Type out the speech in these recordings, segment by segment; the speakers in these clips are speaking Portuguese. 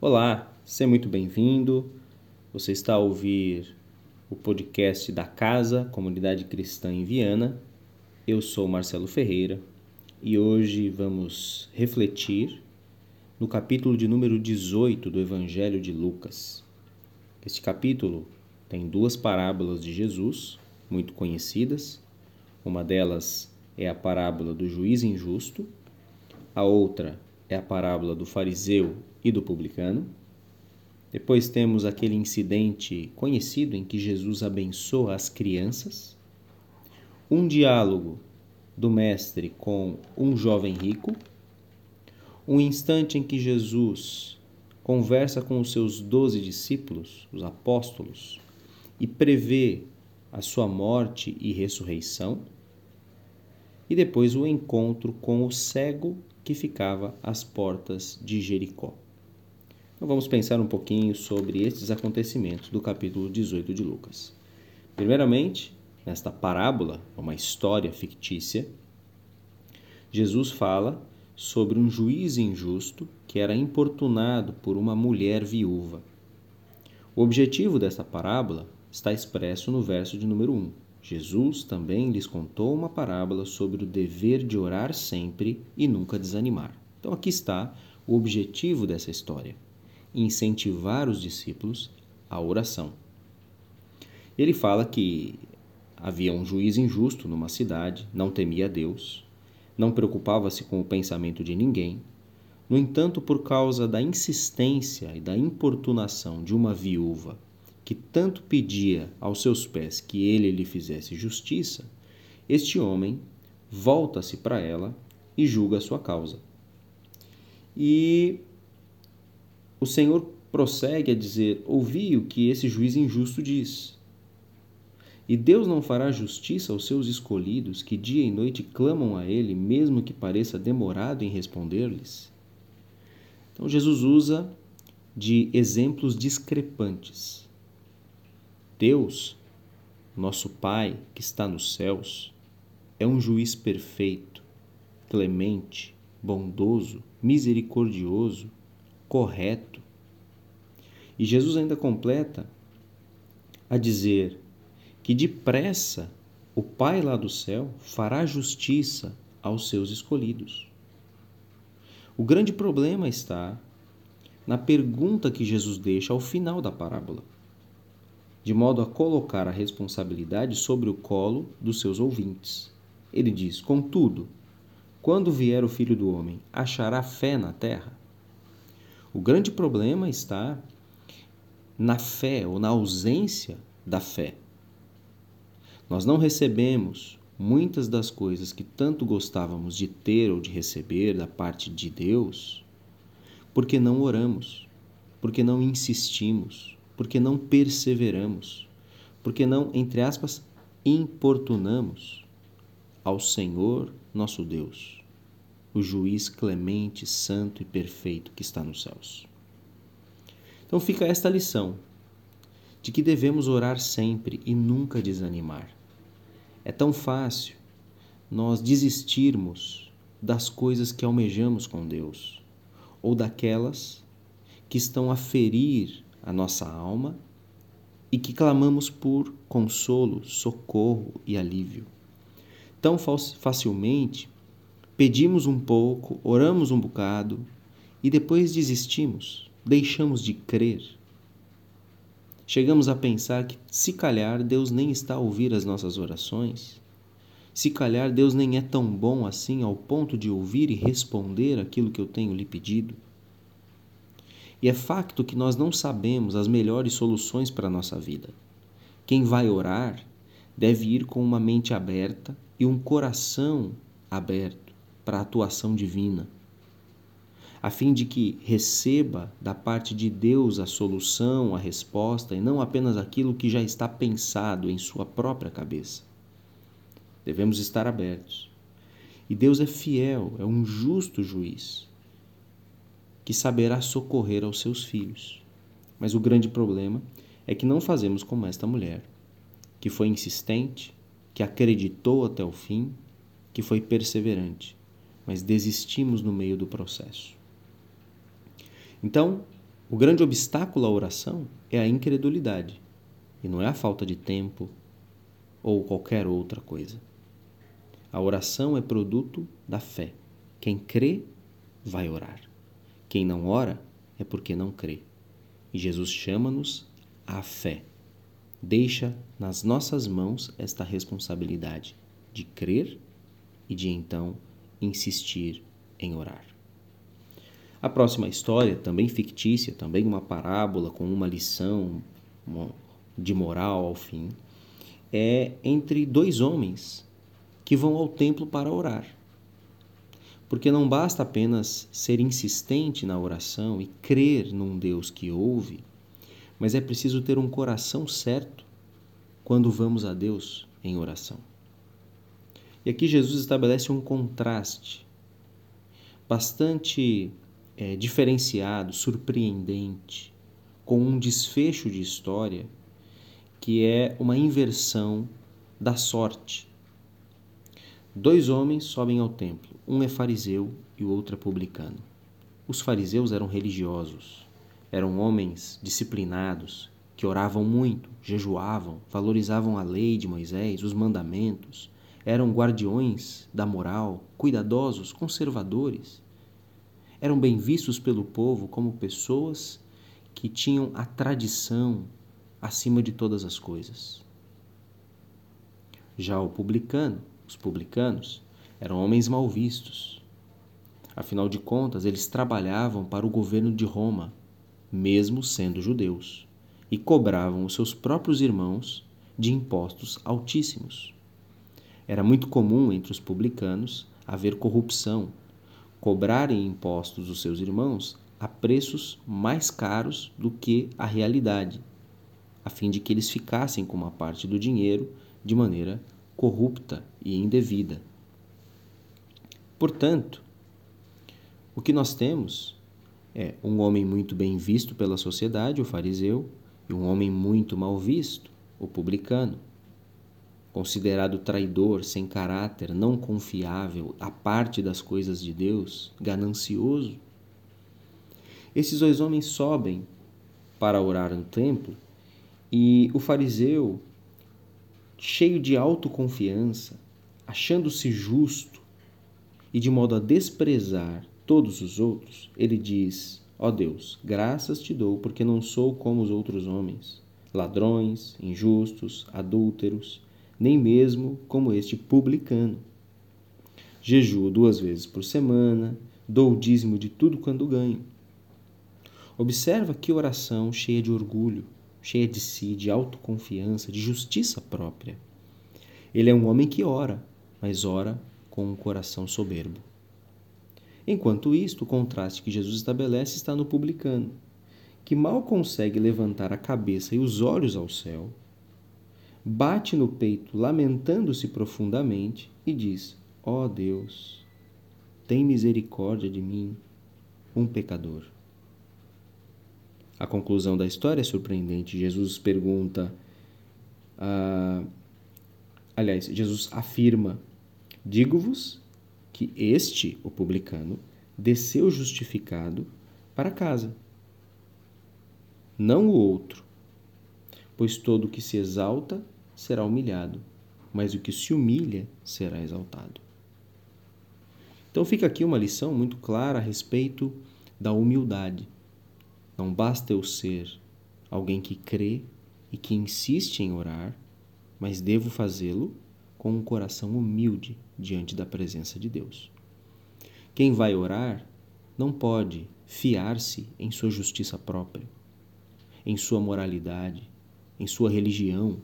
Olá, seja muito bem-vindo. Você está a ouvir o podcast da Casa Comunidade Cristã em Viana. Eu sou Marcelo Ferreira e hoje vamos refletir no capítulo de número 18 do Evangelho de Lucas. Este capítulo tem duas parábolas de Jesus, muito conhecidas. Uma delas é a parábola do juiz injusto, a outra é a parábola do fariseu e do publicano. Depois temos aquele incidente conhecido em que Jesus abençoa as crianças. Um diálogo do Mestre com um jovem rico. Um instante em que Jesus conversa com os seus doze discípulos, os apóstolos, e prevê a sua morte e ressurreição. E depois o encontro com o cego que ficava às portas de Jericó. Então vamos pensar um pouquinho sobre estes acontecimentos do capítulo 18 de Lucas. Primeiramente, nesta parábola, uma história fictícia, Jesus fala sobre um juiz injusto que era importunado por uma mulher viúva. O objetivo desta parábola está expresso no verso de número 1. Jesus também lhes contou uma parábola sobre o dever de orar sempre e nunca desanimar. Então aqui está o objetivo dessa história: incentivar os discípulos à oração. Ele fala que havia um juiz injusto numa cidade, não temia Deus, não preocupava-se com o pensamento de ninguém. No entanto, por causa da insistência e da importunação de uma viúva que tanto pedia aos seus pés que ele lhe fizesse justiça, este homem volta-se para ela e julga a sua causa. E o Senhor prossegue a dizer: Ouvi o que esse juiz injusto diz. E Deus não fará justiça aos seus escolhidos que dia e noite clamam a Ele, mesmo que pareça demorado em responder-lhes? Então, Jesus usa de exemplos discrepantes Deus, nosso Pai que está nos céus, é um juiz perfeito, clemente, bondoso, misericordioso, correto. E Jesus ainda completa a dizer que depressa o Pai lá do céu fará justiça aos seus escolhidos. O grande problema está na pergunta que Jesus deixa ao final da parábola de modo a colocar a responsabilidade sobre o colo dos seus ouvintes. Ele diz: Contudo, quando vier o filho do homem, achará fé na terra? O grande problema está na fé ou na ausência da fé. Nós não recebemos muitas das coisas que tanto gostávamos de ter ou de receber da parte de Deus porque não oramos, porque não insistimos, porque não perseveramos, porque não, entre aspas, importunamos ao Senhor nosso Deus, o juiz clemente, santo e perfeito que está nos céus. Então fica esta lição de que devemos orar sempre e nunca desanimar. É tão fácil nós desistirmos das coisas que almejamos com Deus ou daquelas que estão a ferir a nossa alma e que clamamos por consolo, socorro e alívio. Tão facilmente pedimos um pouco, oramos um bocado e depois desistimos, deixamos de crer. Chegamos a pensar que, se calhar, Deus nem está a ouvir as nossas orações. Se calhar, Deus nem é tão bom assim ao ponto de ouvir e responder aquilo que eu tenho lhe pedido. E é facto que nós não sabemos as melhores soluções para a nossa vida. Quem vai orar deve ir com uma mente aberta e um coração aberto para a atuação divina, a fim de que receba da parte de Deus a solução, a resposta e não apenas aquilo que já está pensado em sua própria cabeça. Devemos estar abertos. E Deus é fiel, é um justo juiz que saberá socorrer aos seus filhos. Mas o grande problema é que não fazemos como esta mulher, que foi insistente, que acreditou até o fim, que foi perseverante, mas desistimos no meio do processo. Então, O grande obstáculo à oração é a incredulidade, e não é a falta de tempo ou qualquer outra coisa. A oração é produto da fé. Quem crê, vai orar. Quem não ora é porque não crê. E Jesus chama-nos à fé. Deixa nas nossas mãos esta responsabilidade de crer e de então insistir em orar. A próxima história, também fictícia, também uma parábola com uma lição de moral ao fim, é entre dois homens que vão ao templo para orar. Porque não basta apenas ser insistente na oração e crer num Deus que ouve, mas é preciso ter um coração certo quando vamos a Deus em oração. E aqui Jesus estabelece um contraste bastante é, diferenciado, surpreendente, com um desfecho de história que é uma inversão da sorte. Dois homens sobem ao templo, um é fariseu e o outro é publicano. Os fariseus eram religiosos, eram homens disciplinados, que oravam muito, jejuavam, valorizavam a lei de Moisés, os mandamentos, eram guardiões da moral, cuidadosos, conservadores. Eram bem vistos pelo povo como pessoas que tinham a tradição acima de todas as coisas. Já o publicano, os publicanos, eram homens mal vistos. Afinal de contas, eles trabalhavam para o governo de Roma, mesmo sendo judeus, e cobravam os seus próprios irmãos de impostos altíssimos. Era muito comum entre os publicanos haver corrupção, cobrarem impostos dos seus irmãos a preços mais caros do que a realidade, a fim de que eles ficassem com uma parte do dinheiro de maneira corrupta e indevida. Portanto, o que nós temos é um homem muito bem visto pela sociedade, o fariseu, e um homem muito mal visto, o publicano. Considerado traidor, sem caráter, não confiável, a parte das coisas de Deus, ganancioso. Esses dois homens sobem para orar no templo e o fariseu, cheio de autoconfiança, achando-se justo e de modo a desprezar todos os outros, ele diz: Ó oh Deus, graças te dou, porque não sou como os outros homens, ladrões, injustos, adúlteros, nem mesmo como este publicano. Jejuo duas vezes por semana, dou o dízimo de tudo quando ganho. Observa que oração cheia de orgulho, cheia de si, de autoconfiança, de justiça própria. Ele é um homem que ora, mas ora com um coração soberbo. Enquanto isto, o contraste que Jesus estabelece está no publicano, que mal consegue levantar a cabeça e os olhos ao céu, bate no peito, lamentando-se profundamente, e diz: Ó oh Deus, tem misericórdia de mim, um pecador. A conclusão da história é surpreendente. Jesus pergunta. Ah, aliás, Jesus afirma: Digo-vos que este, o publicano, desceu justificado para casa, não o outro. Pois todo que se exalta será humilhado, mas o que se humilha será exaltado. Então fica aqui uma lição muito clara a respeito da humildade. Não basta eu ser alguém que crê e que insiste em orar, mas devo fazê-lo com um coração humilde diante da presença de Deus. Quem vai orar não pode fiar-se em sua justiça própria, em sua moralidade, em sua religião,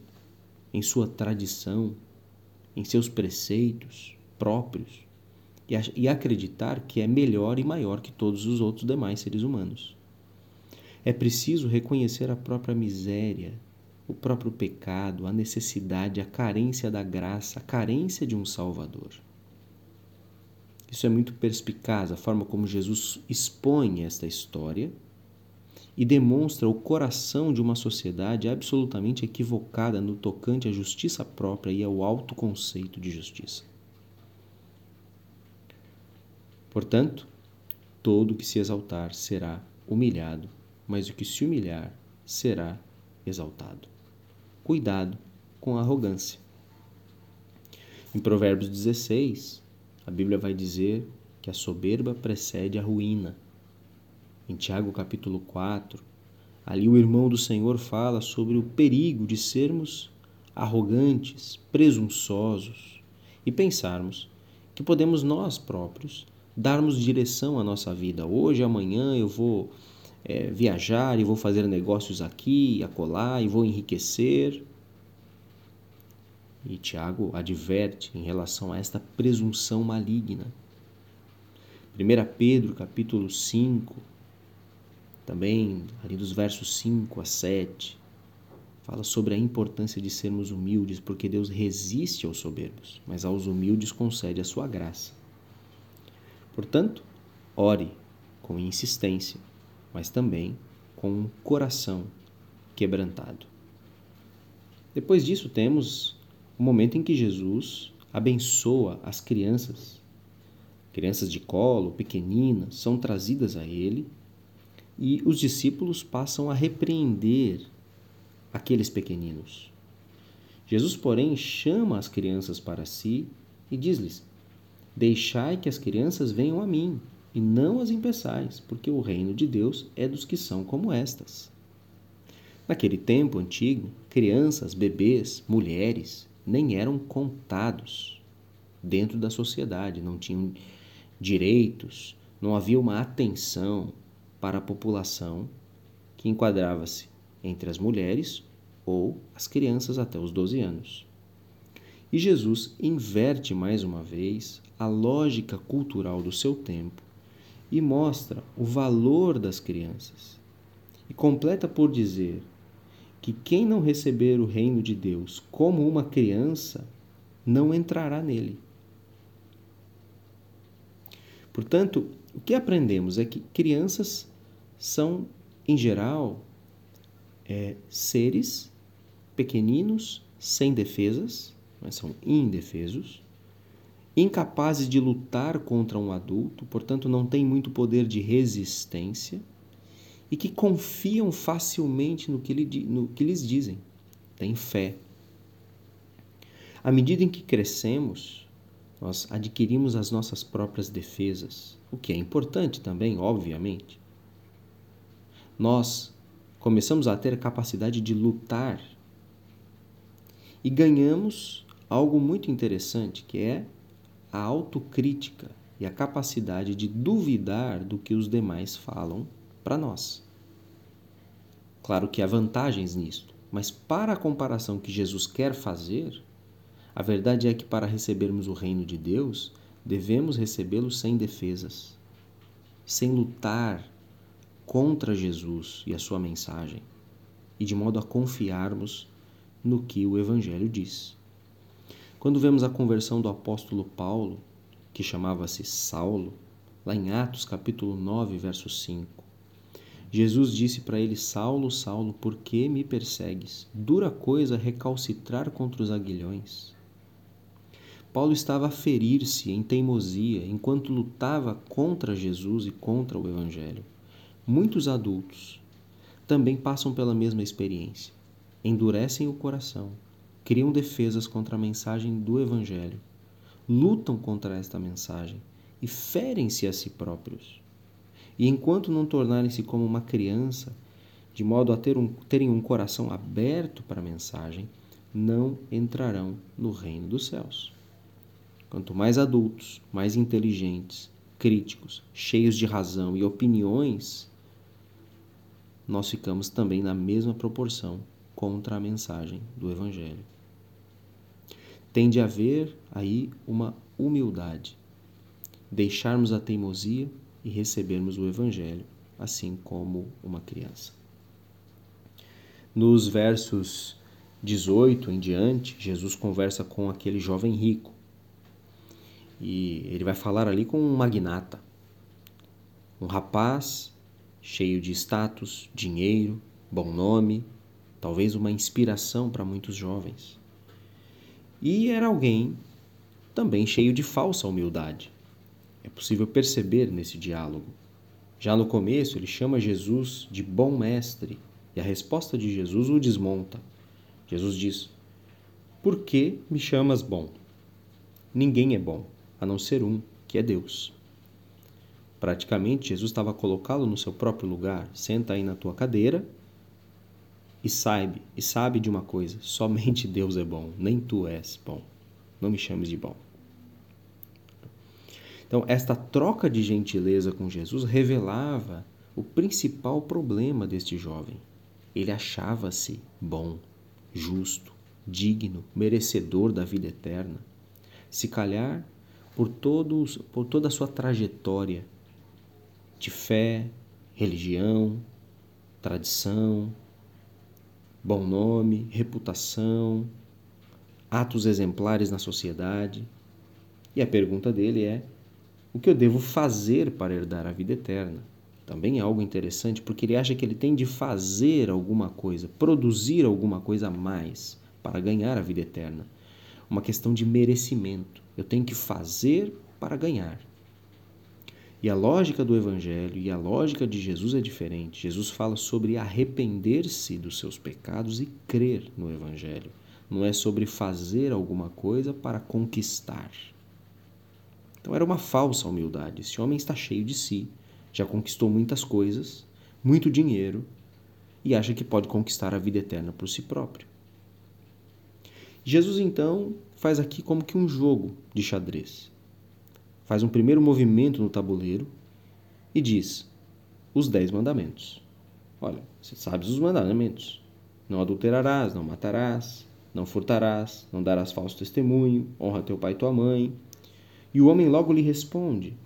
em sua tradição, em seus preceitos próprios e acreditar que é melhor e maior que todos os outros demais seres humanos. É preciso reconhecer a própria miséria, o próprio pecado, a necessidade, a carência da graça, a carência de um Salvador. Isso é muito perspicaz, a forma como Jesus expõe esta história e demonstra o coração de uma sociedade absolutamente equivocada no tocante à justiça própria e ao alto conceito de justiça. Portanto, todo que se exaltar será humilhado mas o que se humilhar será exaltado. Cuidado com a arrogância. Em Provérbios 16, a Bíblia vai dizer que a soberba precede a ruína. Em Tiago capítulo 4, ali o irmão do Senhor fala sobre o perigo de sermos arrogantes, presunçosos e pensarmos que podemos nós próprios darmos direção à nossa vida. Hoje, amanhã eu vou é, viajar e vou fazer negócios aqui acolá e vou enriquecer. E Tiago adverte em relação a esta presunção maligna. 1 Pedro capítulo 5, também ali dos versos 5 a 7, fala sobre a importância de sermos humildes, porque Deus resiste aos soberbos, mas aos humildes concede a sua graça. Portanto, ore com insistência, mas também com um coração quebrantado. Depois disso, temos o momento em que Jesus abençoa as crianças. Crianças de colo, pequeninas, são trazidas a ele e os discípulos passam a repreender aqueles pequeninos. Jesus, porém, chama as crianças para si e diz-lhes: Deixai que as crianças venham a mim, e não as impeçais, porque o reino de Deus é dos que são como estas. Naquele tempo antigo, crianças, bebês, mulheres nem eram contados dentro da sociedade, não tinham direitos, não havia uma atenção para a população que enquadrava-se entre as mulheres ou as crianças até os 12 anos. E Jesus inverte mais uma vez a lógica cultural do seu tempo e mostra o valor das crianças. E completa por dizer que quem não receber o reino de Deus como uma criança não entrará nele. Portanto, o que aprendemos é que crianças são, em geral, é, seres pequeninos, sem defesas, são indefesos, incapazes de lutar contra um adulto, portanto não têm muito poder de resistência e que confiam facilmente no que, lhe, no que lhes dizem, têm fé. À medida em que crescemos, nós adquirimos as nossas próprias defesas, o que é importante também, obviamente. Nós começamos a ter a capacidade de lutar e ganhamos algo muito interessante, que é a autocrítica e a capacidade de duvidar do que os demais falam para nós. Claro que há vantagens nisto, mas para a comparação que Jesus quer fazer, a verdade é que para recebermos o reino de Deus, devemos recebê-lo sem defesas, sem lutar contra Jesus e a sua mensagem, e de modo a confiarmos no que o Evangelho diz. Quando vemos a conversão do apóstolo Paulo, que chamava-se Saulo, lá em Atos capítulo 9, verso 5, Jesus disse para ele: Saulo, Saulo, por que me persegues? Dura coisa recalcitrar contra os aguilhões. Paulo estava a ferir-se em teimosia enquanto lutava contra Jesus e contra o Evangelho. Muitos adultos também passam pela mesma experiência. Endurecem o coração, criam defesas contra a mensagem do Evangelho, lutam contra esta mensagem e ferem-se a si próprios. E enquanto não tornarem-se como uma criança, de modo a ter um, terem um coração aberto para a mensagem, não entrarão no reino dos céus. Quanto mais adultos, mais inteligentes, críticos, cheios de razão e opiniões, nós ficamos também na mesma proporção contra a mensagem do Evangelho tem de haver aí uma humildade, deixarmos a teimosia e recebermos o Evangelho, assim como uma criança. Nos versos 18 em diante, Jesus conversa com aquele jovem rico e ele vai falar ali com um magnata, um rapaz cheio de status, dinheiro, bom nome, talvez uma inspiração para muitos jovens. E era alguém também cheio de falsa humildade. É possível perceber nesse diálogo. Já no começo, ele chama Jesus de bom mestre e a resposta de Jesus o desmonta. Jesus diz: Por que me chamas bom? Ninguém é bom, a não ser um, que é Deus. Praticamente, Jesus estava colocá-lo no seu próprio lugar. Senta aí na tua cadeira e sabe, e sabe de uma coisa: somente Deus é bom, nem tu és bom. Não me chames de bom. Então, esta troca de gentileza com Jesus revelava o principal problema deste jovem. Ele achava-se bom, justo, digno, merecedor da vida eterna. Se calhar, por, todos, por toda a sua trajetória de fé, religião, tradição, bom nome, reputação, atos exemplares na sociedade. E a pergunta dele é: o que eu devo fazer para herdar a vida eterna. Também é algo interessante porque ele acha que ele tem de fazer alguma coisa, produzir alguma coisa a mais para ganhar a vida eterna. Uma questão de merecimento. Eu tenho que fazer para ganhar. E a lógica do Evangelho e a lógica de Jesus é diferente. Jesus fala sobre arrepender-se dos seus pecados e crer no Evangelho. Não é sobre fazer alguma coisa para conquistar. Então era uma falsa humildade. Esse homem está cheio de si, já conquistou muitas coisas, muito dinheiro e acha que pode conquistar a vida eterna por si próprio. Jesus então faz aqui como que um jogo de xadrez. Faz um primeiro movimento no tabuleiro e diz os dez mandamentos. Olha, você sabe os mandamentos. Não adulterarás, não matarás, não furtarás, não darás falso testemunho, honra teu pai e tua mãe, e o homem logo lhe responde: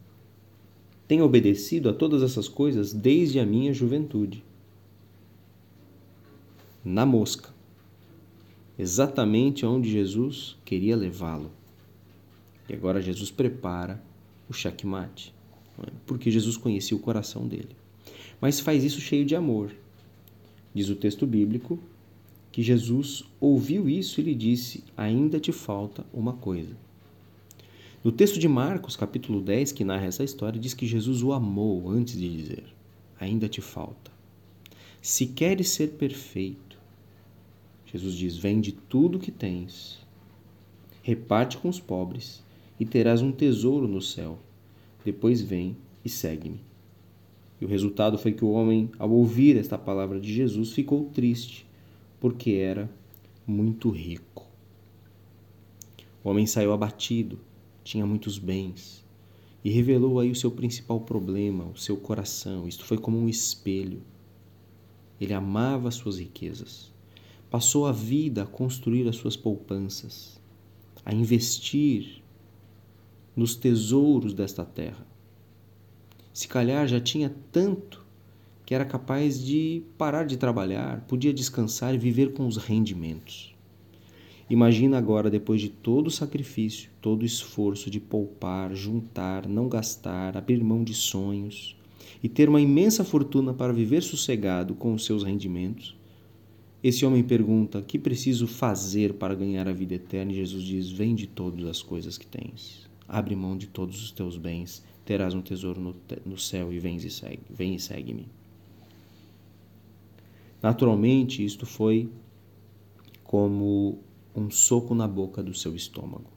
Tenho obedecido a todas essas coisas desde a minha juventude. Na mosca. Exatamente onde Jesus queria levá-lo. E agora Jesus prepara o checkmate, porque Jesus conhecia o coração dele. Mas faz isso cheio de amor. Diz o texto bíblico que Jesus ouviu isso e lhe disse: Ainda te falta uma coisa. No texto de Marcos, capítulo 10, que narra essa história, diz que Jesus o amou antes de dizer: Ainda te falta. Se queres ser perfeito, Jesus diz: Vende tudo o que tens, reparte com os pobres e terás um tesouro no céu. Depois vem e segue-me. E o resultado foi que o homem, ao ouvir esta palavra de Jesus, ficou triste, porque era muito rico. O homem saiu abatido, tinha muitos bens e revelou aí o seu principal problema, o seu coração. Isto foi como um espelho. Ele amava suas riquezas. Passou a vida a construir as suas poupanças, a investir nos tesouros desta terra. Se calhar já tinha tanto que era capaz de parar de trabalhar, podia descansar e viver com os rendimentos. Imagina agora, depois de todo o sacrifício, todo o esforço de poupar, juntar, não gastar, abrir mão de sonhos e ter uma imensa fortuna para viver sossegado com os seus rendimentos, esse homem pergunta: Que preciso fazer para ganhar a vida eterna? E Jesus diz: Vende todas as coisas que tens, abre mão de todos os teus bens, terás um tesouro no, no céu e vem e segue, vem e segue-me. Naturalmente, isto foi como um soco na boca do seu estômago.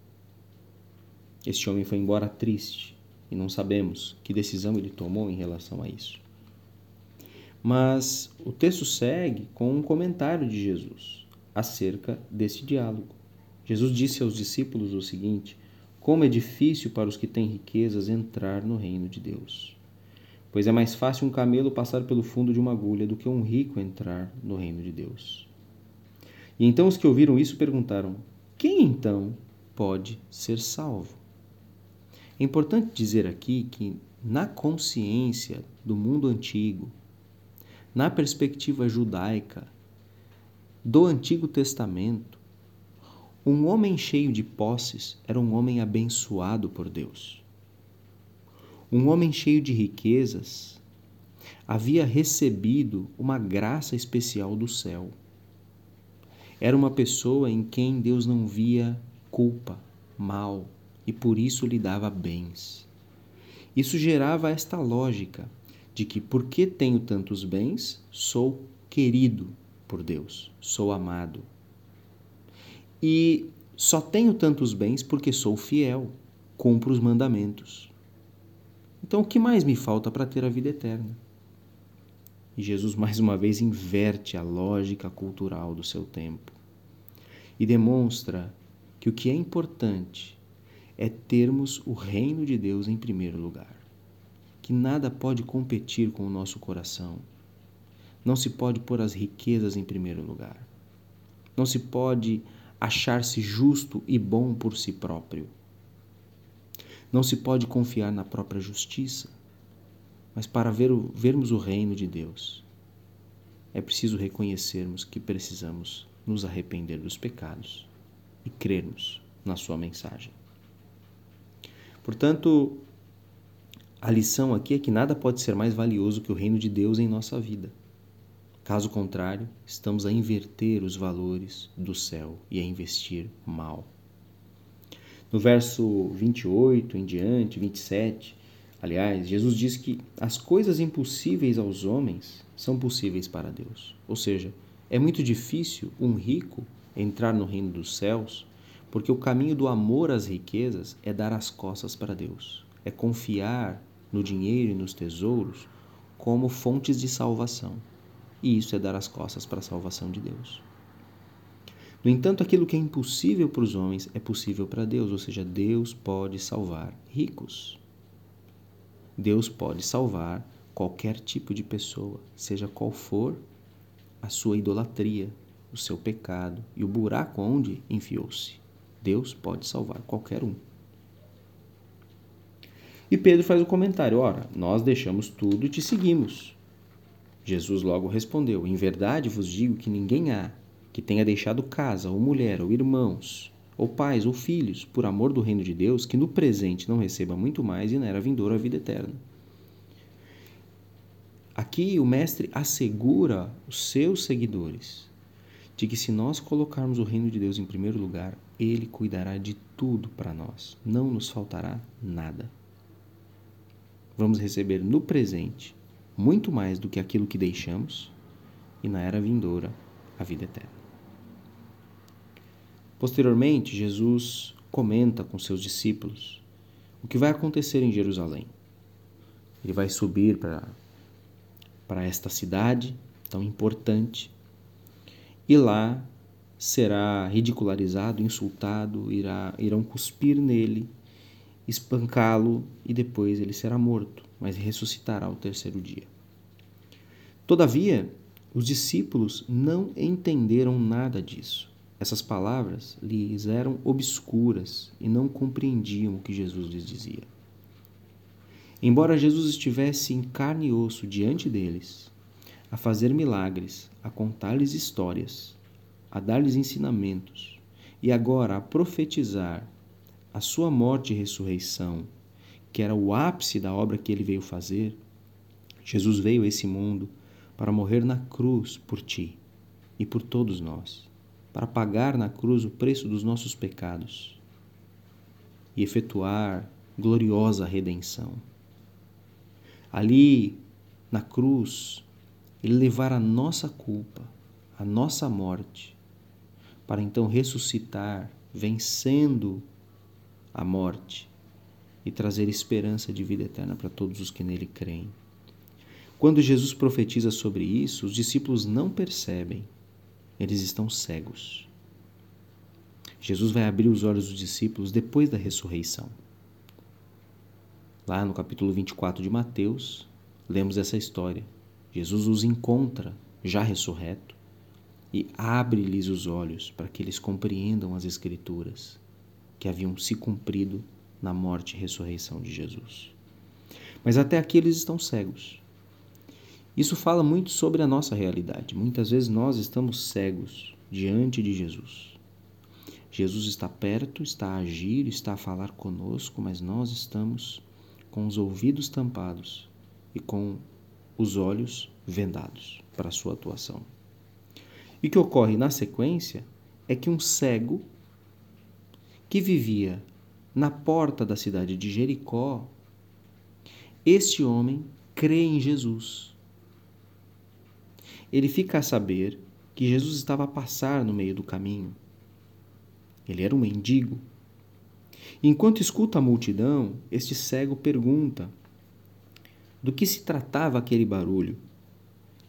Este homem foi embora triste e não sabemos que decisão ele tomou em relação a isso. Mas o texto segue com um comentário de Jesus acerca desse diálogo. Jesus disse aos discípulos o seguinte: Como é difícil para os que têm riquezas entrar no reino de Deus. Pois é mais fácil um camelo passar pelo fundo de uma agulha do que um rico entrar no reino de Deus. E então os que ouviram isso perguntaram: Quem então pode ser salvo? É importante dizer aqui que, na consciência do mundo antigo, na perspectiva judaica do Antigo Testamento, um homem cheio de posses era um homem abençoado por Deus. Um homem cheio de riquezas havia recebido uma graça especial do céu. Era uma pessoa em quem Deus não via culpa, mal, e por isso lhe dava bens. Isso gerava esta lógica de que porque tenho tantos bens, sou querido por Deus, sou amado. E só tenho tantos bens porque sou fiel, cumpro os mandamentos. Então o que mais me falta para ter a vida eterna? E Jesus mais uma vez inverte a lógica cultural do seu tempo e demonstra que o que é importante é termos o reino de Deus em primeiro lugar. Que nada pode competir com o nosso coração. Não se pode pôr as riquezas em primeiro lugar. Não se pode achar-se justo e bom por si próprio. Não se pode confiar na própria justiça, mas para ver o, vermos o reino de Deus, é preciso reconhecermos que precisamos nos arrepender dos pecados e crermos na Sua mensagem. Portanto, a lição aqui é que nada pode ser mais valioso que o reino de Deus em nossa vida. Caso contrário, estamos a inverter os valores do céu e a investir mal. No verso 28 em diante, 27, aliás, Jesus diz que as coisas impossíveis aos homens são possíveis para Deus. Ou seja, é muito difícil um rico entrar no reino dos céus porque o caminho do amor às riquezas é dar as costas para Deus, é confiar no dinheiro e nos tesouros como fontes de salvação. E isso é dar as costas para a salvação de Deus. No entanto, aquilo que é impossível para os homens é possível para Deus, ou seja, Deus pode salvar ricos. Deus pode salvar qualquer tipo de pessoa, seja qual for a sua idolatria, o seu pecado e o buraco onde enfiou-se. Deus pode salvar qualquer um. E Pedro faz o comentário: Ora, nós deixamos tudo e te seguimos. Jesus logo respondeu: Em verdade vos digo que ninguém há que tenha deixado casa, ou mulher, ou irmãos, ou pais, ou filhos, por amor do reino de Deus, que no presente não receba muito mais e na era vindoura a vida eterna. Aqui o Mestre assegura os seus seguidores de que se nós colocarmos o reino de Deus em primeiro lugar, Ele cuidará de tudo para nós, não nos faltará nada. Vamos receber no presente muito mais do que aquilo que deixamos e na era vindoura a vida eterna. Posteriormente, Jesus comenta com seus discípulos o que vai acontecer em Jerusalém. Ele vai subir para, para esta cidade tão importante e lá será ridicularizado, insultado, irá, irão cuspir nele, espancá-lo e depois ele será morto, mas ressuscitará ao terceiro dia. Todavia, os discípulos não entenderam nada disso. Essas palavras lhes eram obscuras e não compreendiam o que Jesus lhes dizia. Embora Jesus estivesse em carne e osso diante deles, a fazer milagres, a contar-lhes histórias, a dar-lhes ensinamentos, e agora a profetizar a sua morte e ressurreição, que era o ápice da obra que ele veio fazer, Jesus veio a esse mundo para morrer na cruz por ti e por todos nós, para pagar na cruz o preço dos nossos pecados e efetuar gloriosa redenção. Ali, na cruz, ele levar a nossa culpa, a nossa morte, para então ressuscitar, vencendo a morte e trazer esperança de vida eterna para todos os que nele creem. Quando Jesus profetiza sobre isso, os discípulos não percebem, eles estão cegos. Jesus vai abrir os olhos dos discípulos depois da ressurreição. Lá no capítulo 24 de Mateus, lemos essa história. Jesus os encontra já ressurreto e abre-lhes os olhos para que eles compreendam as Escrituras que haviam se cumprido na morte e ressurreição de Jesus. Mas até aqui eles estão cegos. Isso fala muito sobre a nossa realidade. Muitas vezes nós estamos cegos diante de Jesus. Jesus está perto, está a agir, está a falar conosco, mas nós estamos com os ouvidos tampados e com os olhos vendados para a sua atuação. E o que ocorre na sequência é que um cego que vivia na porta da cidade de Jericó, este homem crê em Jesus. Ele fica a saber que Jesus estava a passar no meio do caminho. Ele era um mendigo. Enquanto escuta a multidão, este cego pergunta do que se tratava aquele barulho.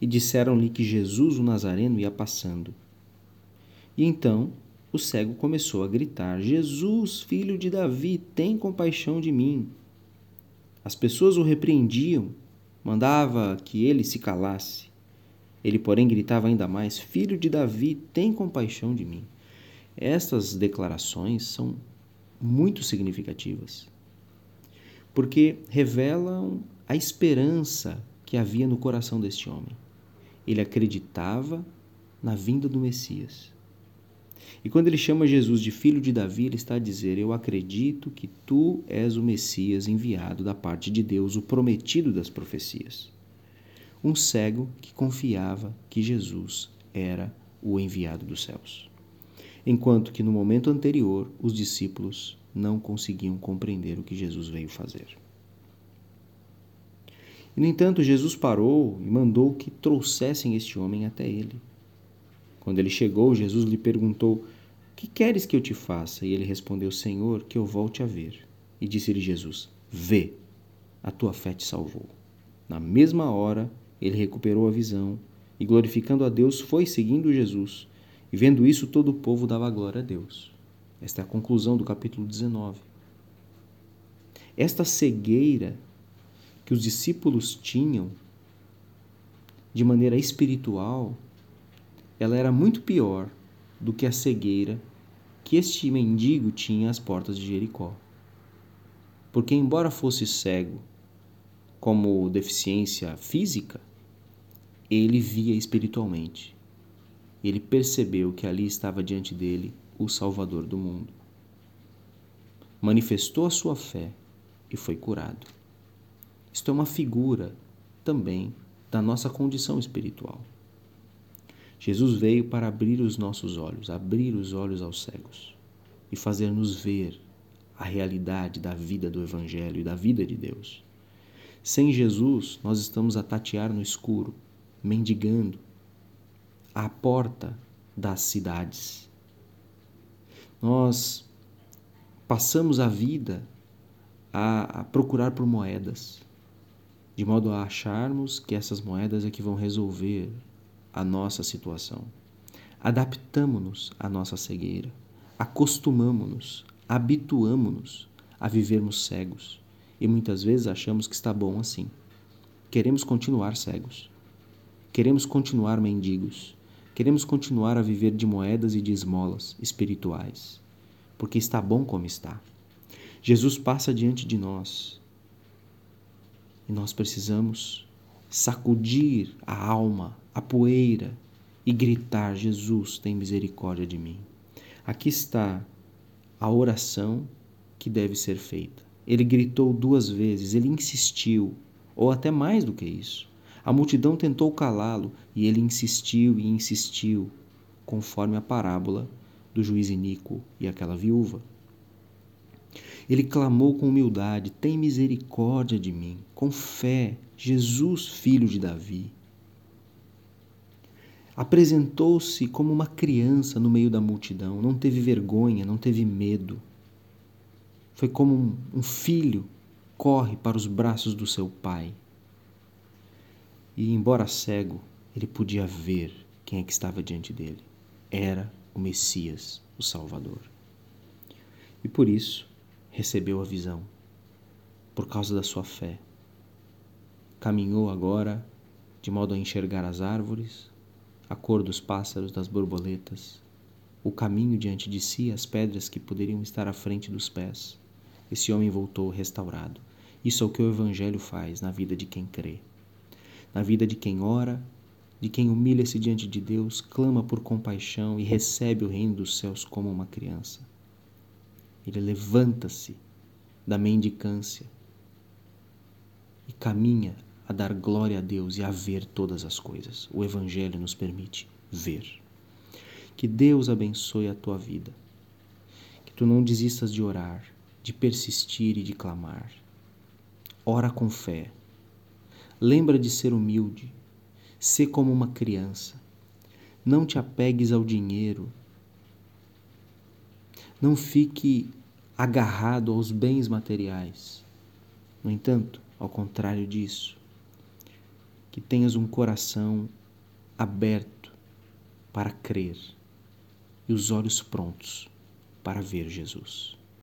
E disseram-lhe que Jesus o Nazareno ia passando. E então o cego começou a gritar: Jesus, filho de Davi, tem compaixão de mim. As pessoas o repreendiam, mandava que ele se calasse. Ele, porém, gritava ainda mais: Filho de Davi, tem compaixão de mim. Estas declarações são muito significativas, porque revelam a esperança que havia no coração deste homem. Ele acreditava na vinda do Messias. E quando ele chama Jesus de filho de Davi, ele está a dizer: Eu acredito que tu és o Messias enviado da parte de Deus, o prometido das profecias. Um cego que confiava que Jesus era o enviado dos céus. Enquanto que no momento anterior os discípulos não conseguiam compreender o que Jesus veio fazer. E, no entanto, Jesus parou e mandou que trouxessem este homem até ele. Quando ele chegou, Jesus lhe perguntou: Que queres que eu te faça? E ele respondeu: Senhor, que eu volte a ver. E disse-lhe Jesus: Vê, a tua fé te salvou. Na mesma hora, ele recuperou a visão e, glorificando a Deus, foi seguindo Jesus. E vendo isso, todo o povo dava glória a Deus. Esta é a conclusão do capítulo 19. Esta cegueira que os discípulos tinham de maneira espiritual ela era muito pior do que a cegueira que este mendigo tinha às portas de Jericó. Porque, embora fosse cego como deficiência física, ele via espiritualmente. Ele percebeu que ali estava diante dele o Salvador do mundo. Manifestou a sua fé e foi curado. Isto é uma figura também da nossa condição espiritual. Jesus veio para abrir os nossos olhos, abrir os olhos aos cegos e fazer-nos ver a realidade da vida do Evangelho e da vida de Deus. Sem Jesus, nós estamos a tatear no escuro, mendigando à porta das cidades. Nós passamos a vida a, a procurar por moedas, de modo a acharmos que essas moedas é que vão resolver a nossa situação. Adaptamo-nos à nossa cegueira, acostumamo-nos, habituamo-nos a vivermos cegos e muitas vezes achamos que está bom assim. Queremos continuar cegos. Queremos continuar mendigos. Queremos continuar a viver de moedas e de esmolas espirituais, porque está bom como está. Jesus passa diante de nós e nós precisamos sacudir a alma, a poeira e gritar: Jesus, tem misericórdia de mim. Aqui está a oração que deve ser feita. Ele gritou duas vezes, ele insistiu, ou até mais do que isso. A multidão tentou calá-lo e ele insistiu e insistiu, conforme a parábola do juiz iníquo e aquela viúva. Ele clamou com humildade: Tem misericórdia de mim, com fé, Jesus, filho de Davi apresentou-se como uma criança no meio da multidão, não teve vergonha, não teve medo. Foi como um, filho corre para os braços do seu pai. E, embora cego, ele podia ver quem é que estava diante dele. Era o Messias, o Salvador. E por isso recebeu a visão, por causa da sua fé. Caminhou agora de modo a enxergar as árvores, a cor dos pássaros, das borboletas, o caminho diante de si, as pedras que poderiam estar à frente dos pés. Esse homem voltou restaurado. Isso é o que o Evangelho faz na vida de quem crê. Na vida de quem ora, de quem humilha-se diante de Deus, clama por compaixão e recebe o reino dos céus como uma criança. Ele levanta-se da mendicância e caminha a dar glória a Deus e a ver todas as coisas. O Evangelho nos permite ver. Que Deus abençoe a tua vida. Que tu não desistas de orar, de persistir e de clamar. Ora com fé. Lembra de ser humilde. Sê como uma criança. Não te apegues ao dinheiro. Não fique agarrado aos bens materiais. No entanto, ao contrário disso, que tenhas um coração aberto para crer e os olhos prontos para ver Jesus.